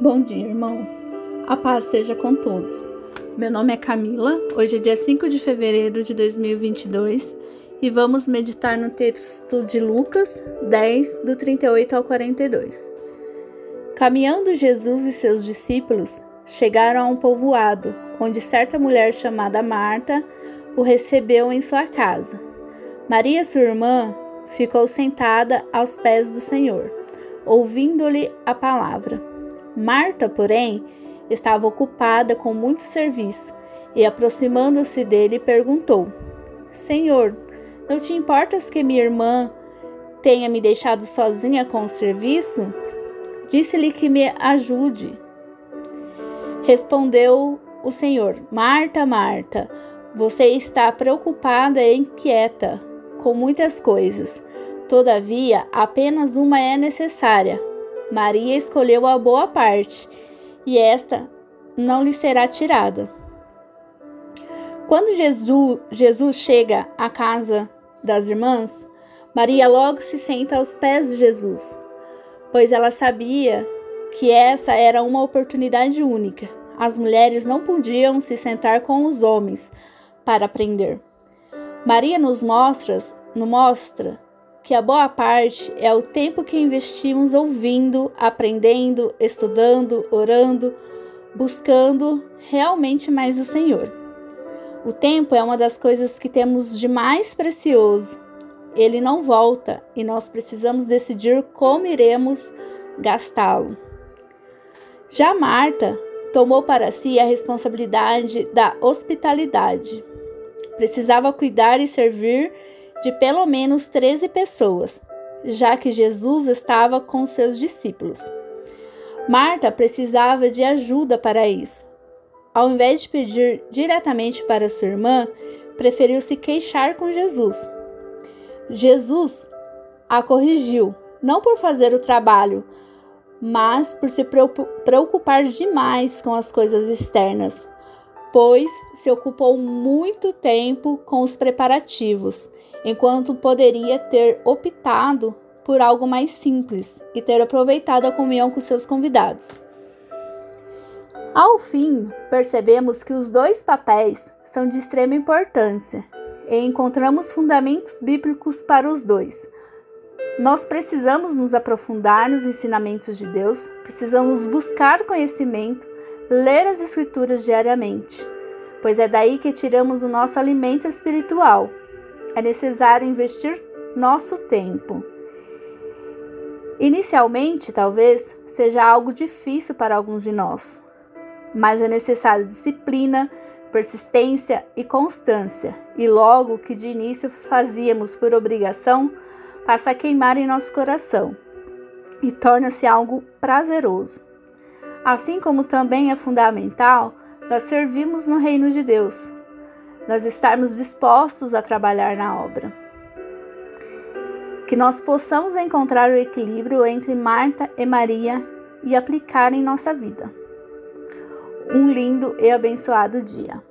Bom dia, irmãos. A paz seja com todos. Meu nome é Camila. Hoje é dia 5 de fevereiro de 2022 e vamos meditar no texto de Lucas 10, do 38 ao 42. Caminhando Jesus e seus discípulos chegaram a um povoado, onde certa mulher chamada Marta o recebeu em sua casa. Maria, sua irmã, ficou sentada aos pés do Senhor, ouvindo-lhe a palavra. Marta, porém, estava ocupada com muito serviço e, aproximando-se dele, perguntou: Senhor, não te importas que minha irmã tenha me deixado sozinha com o serviço? Disse-lhe que me ajude. Respondeu o Senhor: Marta, Marta, você está preocupada e inquieta com muitas coisas. Todavia, apenas uma é necessária. Maria escolheu a boa parte, e esta não lhe será tirada. Quando Jesus, Jesus chega à casa das irmãs, Maria logo se senta aos pés de Jesus, pois ela sabia que essa era uma oportunidade única. As mulheres não podiam se sentar com os homens para aprender. Maria nos mostra, nos mostra que a boa parte é o tempo que investimos ouvindo, aprendendo, estudando, orando, buscando realmente mais o Senhor. O tempo é uma das coisas que temos de mais precioso. Ele não volta e nós precisamos decidir como iremos gastá-lo. Já Marta tomou para si a responsabilidade da hospitalidade. Precisava cuidar e servir de pelo menos 13 pessoas, já que Jesus estava com seus discípulos. Marta precisava de ajuda para isso. Ao invés de pedir diretamente para sua irmã, preferiu se queixar com Jesus. Jesus a corrigiu, não por fazer o trabalho, mas por se preocupar demais com as coisas externas, pois se ocupou muito tempo com os preparativos, enquanto poderia ter optado por algo mais simples e ter aproveitado a comunhão com seus convidados. Ao fim, percebemos que os dois papéis são de extrema importância e encontramos fundamentos bíblicos para os dois. Nós precisamos nos aprofundar nos ensinamentos de Deus, precisamos buscar conhecimento ler as Escrituras diariamente, pois é daí que tiramos o nosso alimento espiritual. É necessário investir nosso tempo. Inicialmente, talvez seja algo difícil para alguns de nós, mas é necessário disciplina, persistência e constância, e logo que de início fazíamos por obrigação, passa a queimar em nosso coração e torna-se algo prazeroso assim como também é fundamental nós servirmos no reino de Deus, nós estarmos dispostos a trabalhar na obra. Que nós possamos encontrar o equilíbrio entre Marta e Maria e aplicar em nossa vida. Um lindo e abençoado dia.